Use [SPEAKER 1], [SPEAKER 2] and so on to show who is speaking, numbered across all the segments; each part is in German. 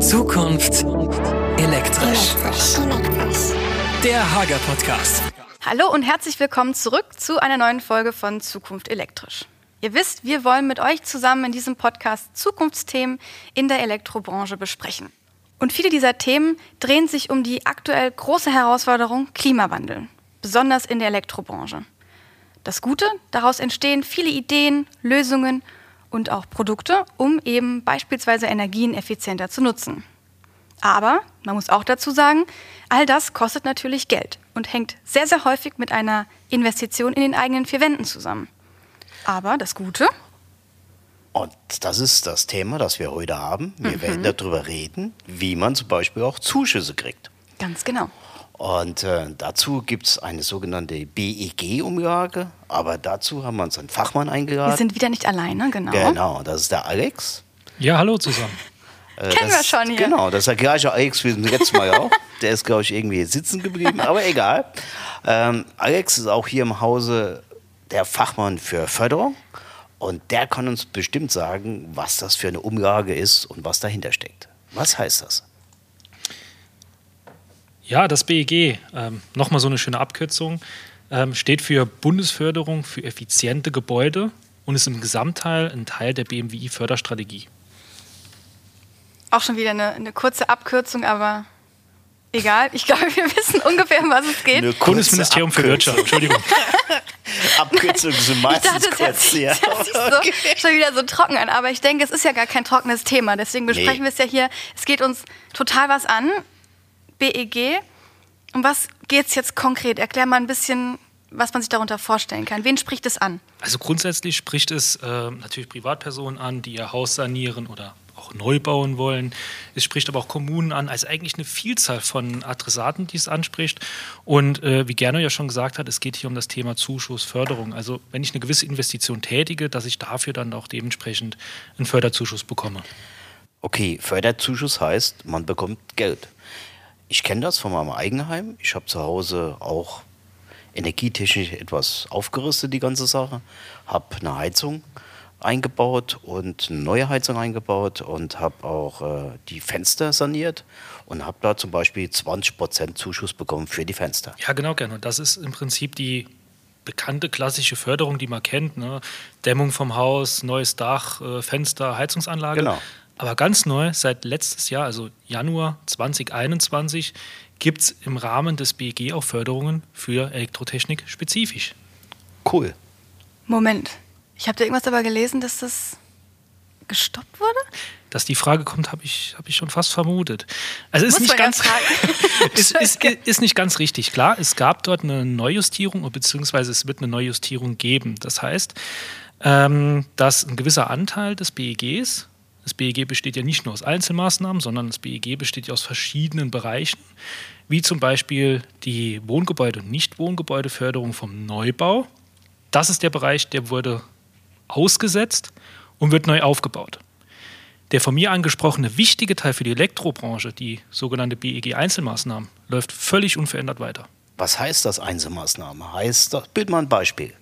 [SPEAKER 1] Zukunft elektrisch. Der Hager Podcast.
[SPEAKER 2] Hallo und herzlich willkommen zurück zu einer neuen Folge von Zukunft elektrisch. Ihr wisst, wir wollen mit euch zusammen in diesem Podcast Zukunftsthemen in der Elektrobranche besprechen. Und viele dieser Themen drehen sich um die aktuell große Herausforderung Klimawandel, besonders in der Elektrobranche. Das Gute, daraus entstehen viele Ideen, Lösungen und auch Produkte, um eben beispielsweise Energien effizienter zu nutzen. Aber man muss auch dazu sagen, all das kostet natürlich Geld und hängt sehr, sehr häufig mit einer Investition in den eigenen vier Wänden zusammen. Aber das Gute.
[SPEAKER 3] Und das ist das Thema, das wir heute haben. Wir mhm. werden darüber reden, wie man zum Beispiel auch Zuschüsse kriegt.
[SPEAKER 2] Ganz genau.
[SPEAKER 3] Und äh, dazu gibt es eine sogenannte BEG-Umlage, aber dazu haben wir uns einen Fachmann eingeladen.
[SPEAKER 2] Wir sind wieder nicht alleine, genau.
[SPEAKER 3] Genau, das ist der Alex.
[SPEAKER 4] Ja, hallo zusammen.
[SPEAKER 2] Äh, Kennen wir schon hier.
[SPEAKER 3] Genau, das ist der gleiche Alex wie letztes Mal auch. Der ist, glaube ich, irgendwie sitzen geblieben, aber egal. Ähm, Alex ist auch hier im Hause der Fachmann für Förderung und der kann uns bestimmt sagen, was das für eine Umlage ist und was dahinter steckt. Was heißt das?
[SPEAKER 4] Ja, das BEG, ähm, nochmal so eine schöne Abkürzung, ähm, steht für Bundesförderung für effiziente Gebäude und ist im Gesamtteil ein Teil der BMWI-Förderstrategie.
[SPEAKER 2] Auch schon wieder eine, eine kurze Abkürzung, aber egal. Ich glaube, wir wissen ungefähr, um was es geht.
[SPEAKER 4] Bundesministerium für Wirtschaft, Entschuldigung.
[SPEAKER 3] Abkürzungen sind meistens ich dachte, kurz. Ja.
[SPEAKER 2] Sich so, schon wieder so trocken an, aber ich denke, es ist ja gar kein trockenes Thema. Deswegen besprechen nee. wir es ja hier. Es geht uns total was an. BEG. Um was geht es jetzt konkret? Erklär mal ein bisschen, was man sich darunter vorstellen kann. Wen spricht es an?
[SPEAKER 4] Also grundsätzlich spricht es äh, natürlich Privatpersonen an, die ihr Haus sanieren oder auch neu bauen wollen. Es spricht aber auch Kommunen an, also eigentlich eine Vielzahl von Adressaten, die es anspricht. Und äh, wie Gernot ja schon gesagt hat, es geht hier um das Thema Zuschuss, Förderung. Also wenn ich eine gewisse Investition tätige, dass ich dafür dann auch dementsprechend einen Förderzuschuss bekomme.
[SPEAKER 3] Okay, Förderzuschuss heißt, man bekommt Geld. Ich kenne das von meinem Eigenheim. Ich habe zu Hause auch energietechnisch etwas aufgerüstet, die ganze Sache. Habe eine Heizung eingebaut und eine neue Heizung eingebaut und habe auch äh, die Fenster saniert und habe da zum Beispiel 20% Zuschuss bekommen für die Fenster.
[SPEAKER 4] Ja, genau, gerne. Und das ist im Prinzip die bekannte klassische Förderung, die man kennt. Ne? Dämmung vom Haus, neues Dach, äh, Fenster, Heizungsanlage.
[SPEAKER 3] Genau.
[SPEAKER 4] Aber ganz neu, seit letztes Jahr, also Januar 2021, gibt es im Rahmen des BEG auch Förderungen für Elektrotechnik spezifisch.
[SPEAKER 3] Cool.
[SPEAKER 2] Moment, ich habe da irgendwas aber gelesen, dass das gestoppt wurde?
[SPEAKER 4] Dass die Frage kommt, habe ich, hab ich schon fast vermutet. Also ist nicht, ganz, ist, ist, ist nicht ganz richtig. Klar, es gab dort eine Neujustierung, beziehungsweise es wird eine Neujustierung geben. Das heißt, ähm, dass ein gewisser Anteil des BEGs das BEG besteht ja nicht nur aus Einzelmaßnahmen, sondern das BEG besteht ja aus verschiedenen Bereichen, wie zum Beispiel die Wohngebäude- und Nichtwohngebäudeförderung vom Neubau. Das ist der Bereich, der wurde ausgesetzt und wird neu aufgebaut. Der von mir angesprochene wichtige Teil für die Elektrobranche, die sogenannte BEG-Einzelmaßnahmen, läuft völlig unverändert weiter.
[SPEAKER 3] Was heißt das Einzelmaßnahme? Heißt das, bild mal ein Beispiel.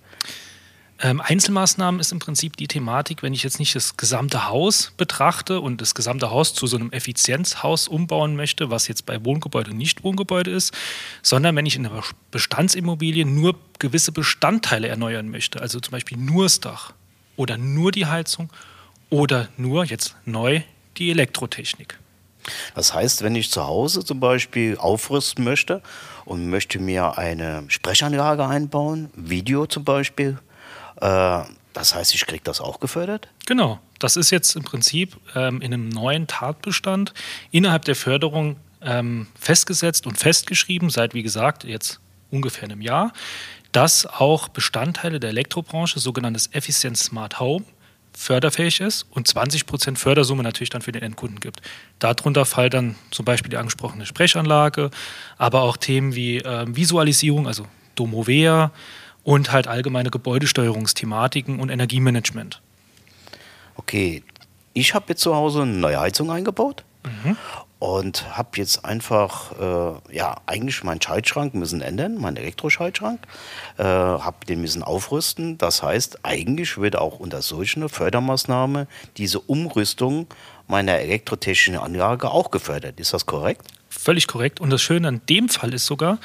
[SPEAKER 4] Ähm, Einzelmaßnahmen ist im Prinzip die Thematik, wenn ich jetzt nicht das gesamte Haus betrachte und das gesamte Haus zu so einem Effizienzhaus umbauen möchte, was jetzt bei Wohngebäude nicht Wohngebäude ist, sondern wenn ich in einer Bestandsimmobilie nur gewisse Bestandteile erneuern möchte, also zum Beispiel nur das Dach oder nur die Heizung oder nur jetzt neu die Elektrotechnik.
[SPEAKER 3] Das heißt, wenn ich zu Hause zum Beispiel aufrüsten möchte und möchte mir eine Sprechanlage einbauen, Video zum Beispiel, das heißt, ich kriege das auch gefördert?
[SPEAKER 4] Genau. Das ist jetzt im Prinzip ähm, in einem neuen Tatbestand innerhalb der Förderung ähm, festgesetzt und festgeschrieben, seit, wie gesagt, jetzt ungefähr einem Jahr, dass auch Bestandteile der Elektrobranche, sogenanntes Efficient Smart Home, förderfähig ist und 20 Prozent Fördersumme natürlich dann für den Endkunden gibt. Darunter fallen dann zum Beispiel die angesprochene Sprechanlage, aber auch Themen wie äh, Visualisierung, also Domovea, und halt allgemeine Gebäudesteuerungsthematiken und Energiemanagement.
[SPEAKER 3] Okay, ich habe jetzt zu Hause eine neue Heizung eingebaut mhm. und habe jetzt einfach, äh, ja, eigentlich meinen Schaltschrank müssen ändern, meinen Elektroschaltschrank, äh, habe den müssen aufrüsten. Das heißt, eigentlich wird auch unter solchen Fördermaßnahmen diese Umrüstung meiner elektrotechnischen Anlage auch gefördert. Ist das korrekt?
[SPEAKER 4] Völlig korrekt. Und das Schöne an dem Fall ist sogar,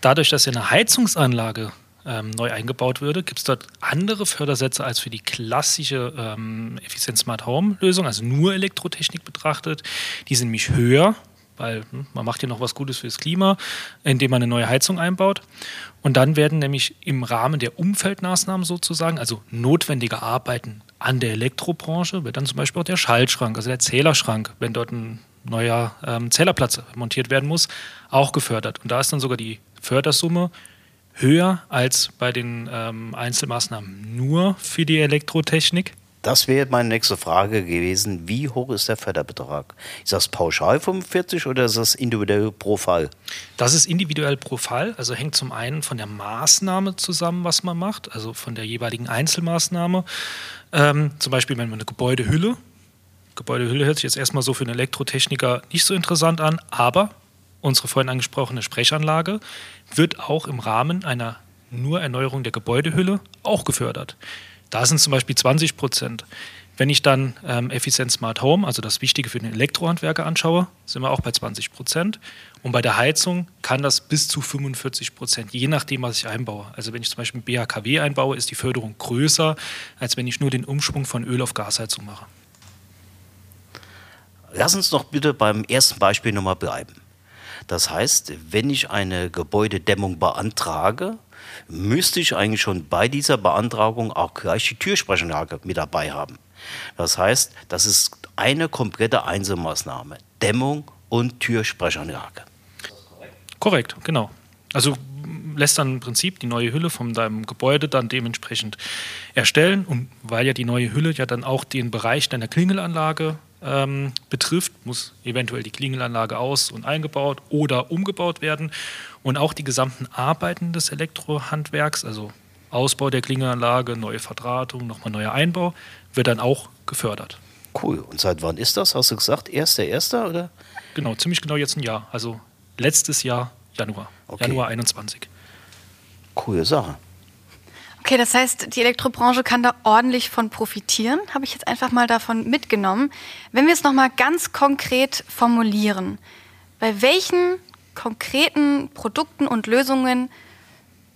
[SPEAKER 4] dadurch, dass ja eine Heizungsanlage ähm, neu eingebaut würde, gibt es dort andere Fördersätze als für die klassische ähm, Efficient Smart Home Lösung, also nur Elektrotechnik betrachtet. Die sind nämlich höher, weil hm, man macht ja noch was Gutes fürs Klima, indem man eine neue Heizung einbaut. Und dann werden nämlich im Rahmen der Umfeldmaßnahmen sozusagen, also notwendige Arbeiten an der Elektrobranche, wird dann zum Beispiel auch der Schaltschrank, also der Zählerschrank, wenn dort ein neuer ähm, Zählerplatz montiert werden muss, auch gefördert. Und da ist dann sogar die Fördersumme höher als bei den ähm, Einzelmaßnahmen nur für die Elektrotechnik?
[SPEAKER 3] Das wäre meine nächste Frage gewesen. Wie hoch ist der Förderbetrag? Ist das pauschal 45 oder ist das individuell pro Fall?
[SPEAKER 4] Das ist individuell pro Fall. Also hängt zum einen von der Maßnahme zusammen, was man macht, also von der jeweiligen Einzelmaßnahme. Ähm, zum Beispiel, wenn man eine Gebäudehülle, Gebäudehülle hört sich jetzt erstmal so für einen Elektrotechniker nicht so interessant an, aber unsere vorhin angesprochene Sprechanlage wird auch im Rahmen einer nur Erneuerung der Gebäudehülle auch gefördert. Da sind zum Beispiel 20 Prozent. Wenn ich dann ähm, Efficient Smart Home, also das Wichtige für den Elektrohandwerker anschaue, sind wir auch bei 20 Prozent. Und bei der Heizung kann das bis zu 45 Prozent, je nachdem, was ich einbaue. Also wenn ich zum Beispiel BHKW einbaue, ist die Förderung größer, als wenn ich nur den Umschwung von Öl auf Gasheizung mache.
[SPEAKER 3] Lass uns doch bitte beim ersten Beispiel nochmal bleiben. Das heißt, wenn ich eine Gebäudedämmung beantrage, müsste ich eigentlich schon bei dieser Beantragung auch gleich die Türsprechanlage mit dabei haben. Das heißt, das ist eine komplette Einzelmaßnahme. Dämmung und Türsprechanlage.
[SPEAKER 4] Korrekt, genau. Also lässt dann im Prinzip die neue Hülle von deinem Gebäude dann dementsprechend erstellen. Und weil ja die neue Hülle ja dann auch den Bereich deiner Klingelanlage ähm, betrifft, muss eventuell die Klingelanlage aus- und eingebaut oder umgebaut werden. Und auch die gesamten Arbeiten des Elektrohandwerks, also Ausbau der Klingelanlage, neue Verdrahtung, nochmal neuer Einbau, wird dann auch gefördert.
[SPEAKER 3] Cool. Und seit wann ist das? Hast du gesagt, 1.1. oder?
[SPEAKER 4] Genau, ziemlich genau jetzt ein Jahr. Also letztes Jahr, Januar. Okay. Januar 21.
[SPEAKER 3] Coole Sache.
[SPEAKER 2] Okay, das heißt, die Elektrobranche kann da ordentlich von profitieren, habe ich jetzt einfach mal davon mitgenommen. Wenn wir es nochmal ganz konkret formulieren, bei welchen konkreten Produkten und Lösungen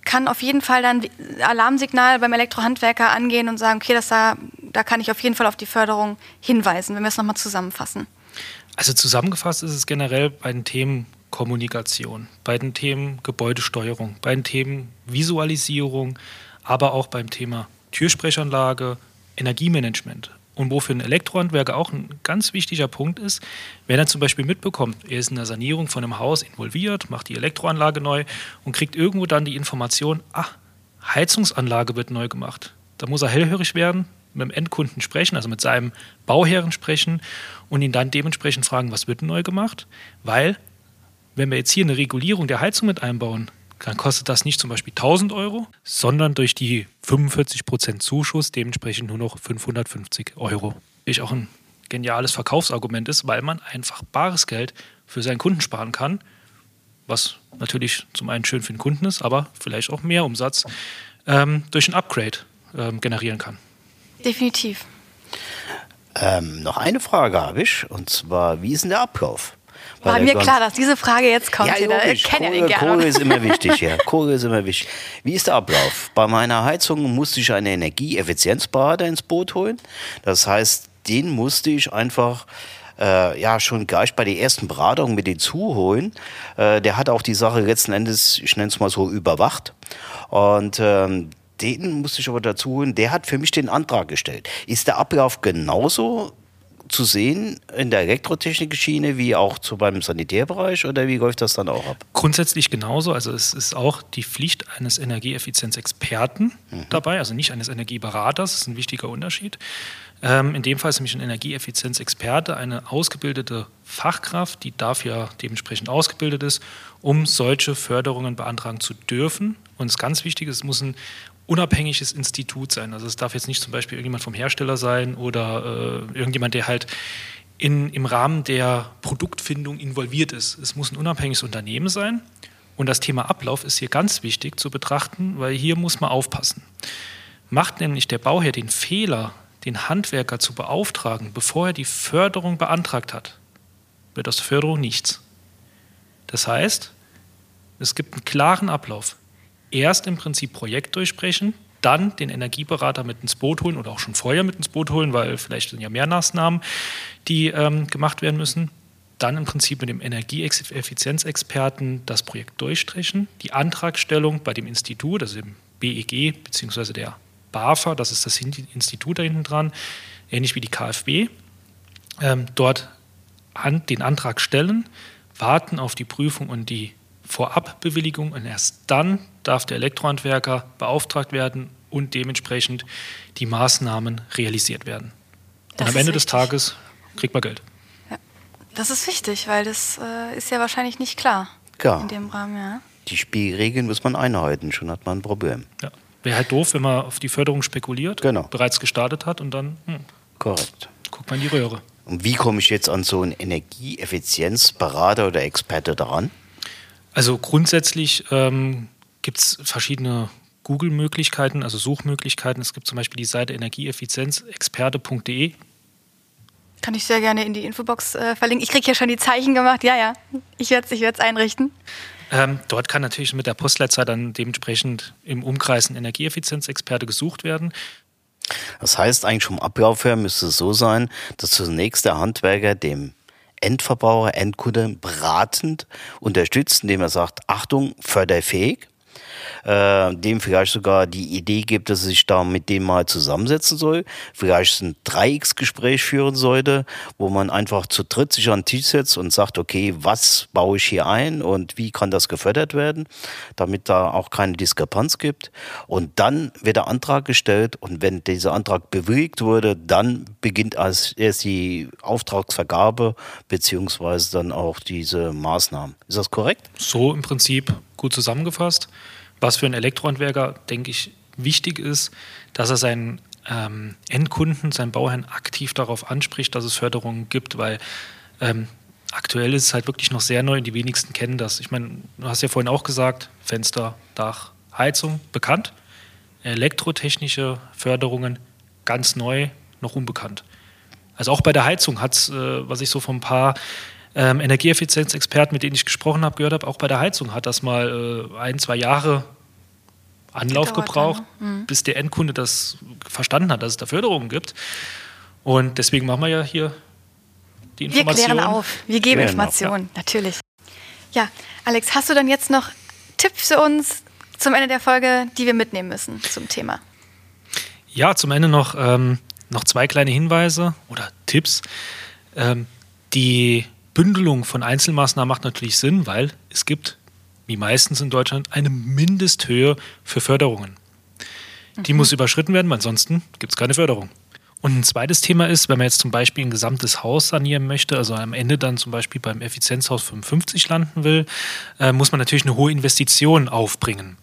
[SPEAKER 2] kann auf jeden Fall dann Alarmsignal beim Elektrohandwerker angehen und sagen, okay, das da, da kann ich auf jeden Fall auf die Förderung hinweisen, wenn wir es nochmal zusammenfassen.
[SPEAKER 4] Also zusammengefasst ist es generell bei den Themen Kommunikation, bei den Themen Gebäudesteuerung, bei den Themen Visualisierung, aber auch beim Thema Türsprechanlage, Energiemanagement. Und wofür ein Elektrohandwerker auch ein ganz wichtiger Punkt ist, wenn er zum Beispiel mitbekommt, er ist in der Sanierung von einem Haus involviert, macht die Elektroanlage neu und kriegt irgendwo dann die Information, ach, Heizungsanlage wird neu gemacht. Da muss er hellhörig werden, mit dem Endkunden sprechen, also mit seinem Bauherren sprechen und ihn dann dementsprechend fragen, was wird neu gemacht? Weil, wenn wir jetzt hier eine Regulierung der Heizung mit einbauen, dann kostet das nicht zum Beispiel 1000 Euro, sondern durch die 45% Zuschuss dementsprechend nur noch 550 Euro. Ich auch ein geniales Verkaufsargument ist, weil man einfach bares Geld für seinen Kunden sparen kann, was natürlich zum einen schön für den Kunden ist, aber vielleicht auch mehr Umsatz ähm, durch ein Upgrade ähm, generieren kann.
[SPEAKER 2] Definitiv.
[SPEAKER 3] Ähm, noch eine Frage habe ich, und zwar, wie ist denn der Ablauf?
[SPEAKER 2] War mir klar, dass diese Frage jetzt kommt. Ja, logisch.
[SPEAKER 3] Ich kenne den. Kohle ist immer wichtig, ja. Kohle ist immer wichtig. Wie ist der Ablauf? Bei meiner Heizung musste ich einen Energieeffizienzberater ins Boot holen. Das heißt, den musste ich einfach äh, ja schon gleich bei der ersten Beratung mit hinzuholen. Äh, der hat auch die Sache letzten Endes, ich nenne es mal so, überwacht. Und ähm, den musste ich aber dazu holen, der hat für mich den Antrag gestellt. Ist der Ablauf genauso zu sehen in der Elektrotechnik-Schiene wie auch zu beim Sanitärbereich oder wie läuft das dann auch ab?
[SPEAKER 4] Grundsätzlich genauso. Also es ist auch die Pflicht eines Energieeffizienzexperten mhm. dabei, also nicht eines Energieberaters, das ist ein wichtiger Unterschied. Ähm, in dem Fall ist nämlich ein Energieeffizienzexperte eine ausgebildete Fachkraft, die dafür dementsprechend ausgebildet ist, um solche Förderungen beantragen zu dürfen. Und es ist ganz wichtig, es muss ein unabhängiges Institut sein. Also es darf jetzt nicht zum Beispiel irgendjemand vom Hersteller sein oder äh, irgendjemand, der halt in, im Rahmen der Produktfindung involviert ist. Es muss ein unabhängiges Unternehmen sein. Und das Thema Ablauf ist hier ganz wichtig zu betrachten, weil hier muss man aufpassen. Macht nämlich der Bauherr den Fehler, den Handwerker zu beauftragen, bevor er die Förderung beantragt hat, wird aus der Förderung nichts. Das heißt, es gibt einen klaren Ablauf. Erst im Prinzip Projekt durchsprechen, dann den Energieberater mit ins Boot holen oder auch schon vorher mit ins Boot holen, weil vielleicht sind ja mehr Maßnahmen, die ähm, gemacht werden müssen. Dann im Prinzip mit dem Energieeffizienzexperten das Projekt durchstrichen, die Antragstellung bei dem Institut, also dem BEG bzw. der BAFA, das ist das Institut da hinten dran, ähnlich wie die KfW, ähm, dort an, den Antrag stellen, warten auf die Prüfung und die Vorabbewilligung und erst dann darf der Elektrohandwerker beauftragt werden und dementsprechend die Maßnahmen realisiert werden. Das und am Ende des Tages kriegt man Geld.
[SPEAKER 2] Ja. Das ist wichtig, weil das äh, ist ja wahrscheinlich nicht klar
[SPEAKER 3] ja.
[SPEAKER 2] in dem Rahmen. Ja.
[SPEAKER 3] Die Spielregeln muss man einhalten, schon hat man ein Problem.
[SPEAKER 4] Ja. Wäre halt doof, wenn man auf die Förderung spekuliert,
[SPEAKER 3] genau.
[SPEAKER 4] bereits gestartet hat und dann hm,
[SPEAKER 3] Korrekt.
[SPEAKER 4] guckt man in die Röhre.
[SPEAKER 3] Und wie komme ich jetzt an so einen Energieeffizienzberater oder Experte daran?
[SPEAKER 4] Also grundsätzlich ähm, gibt es verschiedene Google-Möglichkeiten, also Suchmöglichkeiten. Es gibt zum Beispiel die Seite energieeffizienzexperte.de.
[SPEAKER 2] Kann ich sehr gerne in die Infobox äh, verlinken. Ich kriege hier schon die Zeichen gemacht. Ja, ja, ich werde es ich einrichten.
[SPEAKER 4] Ähm, dort kann natürlich mit der Postleitzahl dann dementsprechend im Umkreis ein Energieeffizienzexperte gesucht werden.
[SPEAKER 3] Das heißt, eigentlich vom Ablauf her müsste es so sein, dass zunächst der Handwerker dem Endverbraucher, Endkunde beratend unterstützt, indem er sagt, Achtung, förderfähig äh, dem vielleicht sogar die Idee gibt, dass er sich da mit dem mal zusammensetzen soll, vielleicht ein Dreiecksgespräch führen sollte, wo man einfach zu dritt sich an den Tisch setzt und sagt, okay, was baue ich hier ein und wie kann das gefördert werden, damit da auch keine Diskrepanz gibt. Und dann wird der Antrag gestellt und wenn dieser Antrag bewilligt wurde, dann beginnt erst die Auftragsvergabe beziehungsweise dann auch diese Maßnahmen. Ist das korrekt?
[SPEAKER 4] So im Prinzip gut zusammengefasst. Was für einen Elektrohandwerker, denke ich, wichtig ist, dass er seinen ähm, Endkunden, seinen Bauherrn aktiv darauf anspricht, dass es Förderungen gibt, weil ähm, aktuell ist es halt wirklich noch sehr neu und die wenigsten kennen das. Ich meine, du hast ja vorhin auch gesagt, Fenster, Dach, Heizung, bekannt. Elektrotechnische Förderungen, ganz neu, noch unbekannt. Also auch bei der Heizung hat es, äh, was ich so von ein paar ähm, Energieeffizienzexperten, mit denen ich gesprochen habe, gehört habe, auch bei der Heizung hat das mal äh, ein, zwei Jahre Anlauf gebraucht, ja. mhm. bis der Endkunde das verstanden hat, dass es da Förderungen gibt. Und deswegen machen wir ja hier die Informationen.
[SPEAKER 2] Wir klären auf, wir geben Informationen, ja. natürlich. Ja, Alex, hast du dann jetzt noch Tipps für uns zum Ende der Folge, die wir mitnehmen müssen zum Thema?
[SPEAKER 4] Ja, zum Ende noch, ähm, noch zwei kleine Hinweise oder Tipps. Ähm, die Bündelung von Einzelmaßnahmen macht natürlich Sinn, weil es gibt, wie meistens in Deutschland, eine Mindesthöhe für Förderungen. Die mhm. muss überschritten werden, weil ansonsten gibt es keine Förderung. Und ein zweites Thema ist, wenn man jetzt zum Beispiel ein gesamtes Haus sanieren möchte, also am Ende dann zum Beispiel beim Effizienzhaus 55 landen will, äh, muss man natürlich eine hohe Investition aufbringen.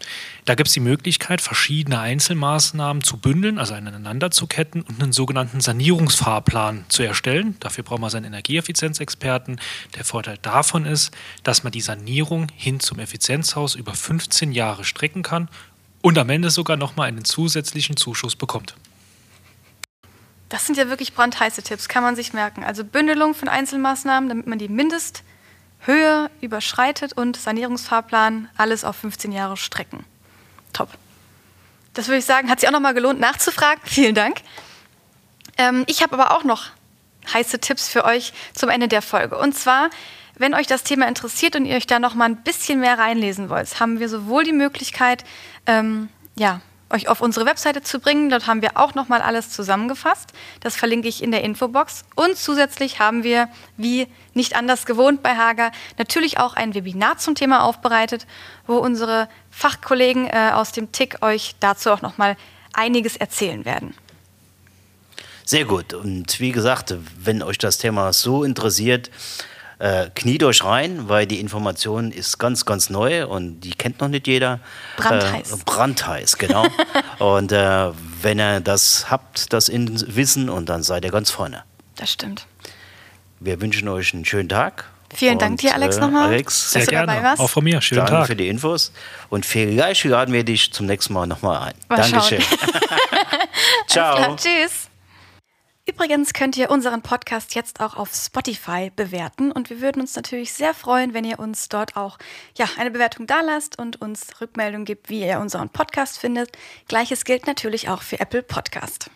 [SPEAKER 4] Da gibt es die Möglichkeit, verschiedene Einzelmaßnahmen zu bündeln, also aneinander zu ketten und einen sogenannten Sanierungsfahrplan zu erstellen. Dafür braucht man seinen Energieeffizienzexperten. Der Vorteil davon ist, dass man die Sanierung hin zum Effizienzhaus über 15 Jahre strecken kann und am Ende sogar nochmal einen zusätzlichen Zuschuss bekommt.
[SPEAKER 2] Das sind ja wirklich brandheiße Tipps, kann man sich merken. Also Bündelung von Einzelmaßnahmen, damit man die Mindesthöhe überschreitet und Sanierungsfahrplan, alles auf 15 Jahre strecken. Top. Das würde ich sagen, hat sich auch nochmal gelohnt nachzufragen. Vielen Dank. Ähm, ich habe aber auch noch heiße Tipps für euch zum Ende der Folge. Und zwar, wenn euch das Thema interessiert und ihr euch da noch mal ein bisschen mehr reinlesen wollt, haben wir sowohl die Möglichkeit, ähm, ja, euch auf unsere Webseite zu bringen. Dort haben wir auch nochmal alles zusammengefasst. Das verlinke ich in der Infobox. Und zusätzlich haben wir, wie nicht anders gewohnt bei Hager, natürlich auch ein Webinar zum Thema aufbereitet, wo unsere Fachkollegen äh, aus dem TIC euch dazu auch nochmal einiges erzählen werden.
[SPEAKER 3] Sehr gut. Und wie gesagt, wenn euch das Thema so interessiert, äh, kniet euch rein, weil die Information ist ganz, ganz neu und die kennt noch nicht jeder.
[SPEAKER 2] Brandheiß.
[SPEAKER 3] Äh, brandheiß, genau. und äh, wenn ihr das habt, das in Wissen, und dann seid ihr ganz vorne.
[SPEAKER 2] Das stimmt.
[SPEAKER 3] wir wünschen euch einen schönen Tag.
[SPEAKER 2] Vielen und, Dank dir, Alex, äh, nochmal. Alex,
[SPEAKER 4] sehr gerne. Auch von mir. Schönen
[SPEAKER 3] Danke
[SPEAKER 4] Tag.
[SPEAKER 3] für die Infos. Und vielleicht laden wir dich zum nächsten Mal nochmal ein. Mal Dankeschön.
[SPEAKER 2] Ciao. Klar, tschüss. Übrigens könnt ihr unseren Podcast jetzt auch auf Spotify bewerten und wir würden uns natürlich sehr freuen, wenn ihr uns dort auch ja, eine Bewertung dalasst und uns Rückmeldung gibt, wie ihr unseren Podcast findet. Gleiches gilt natürlich auch für Apple Podcast.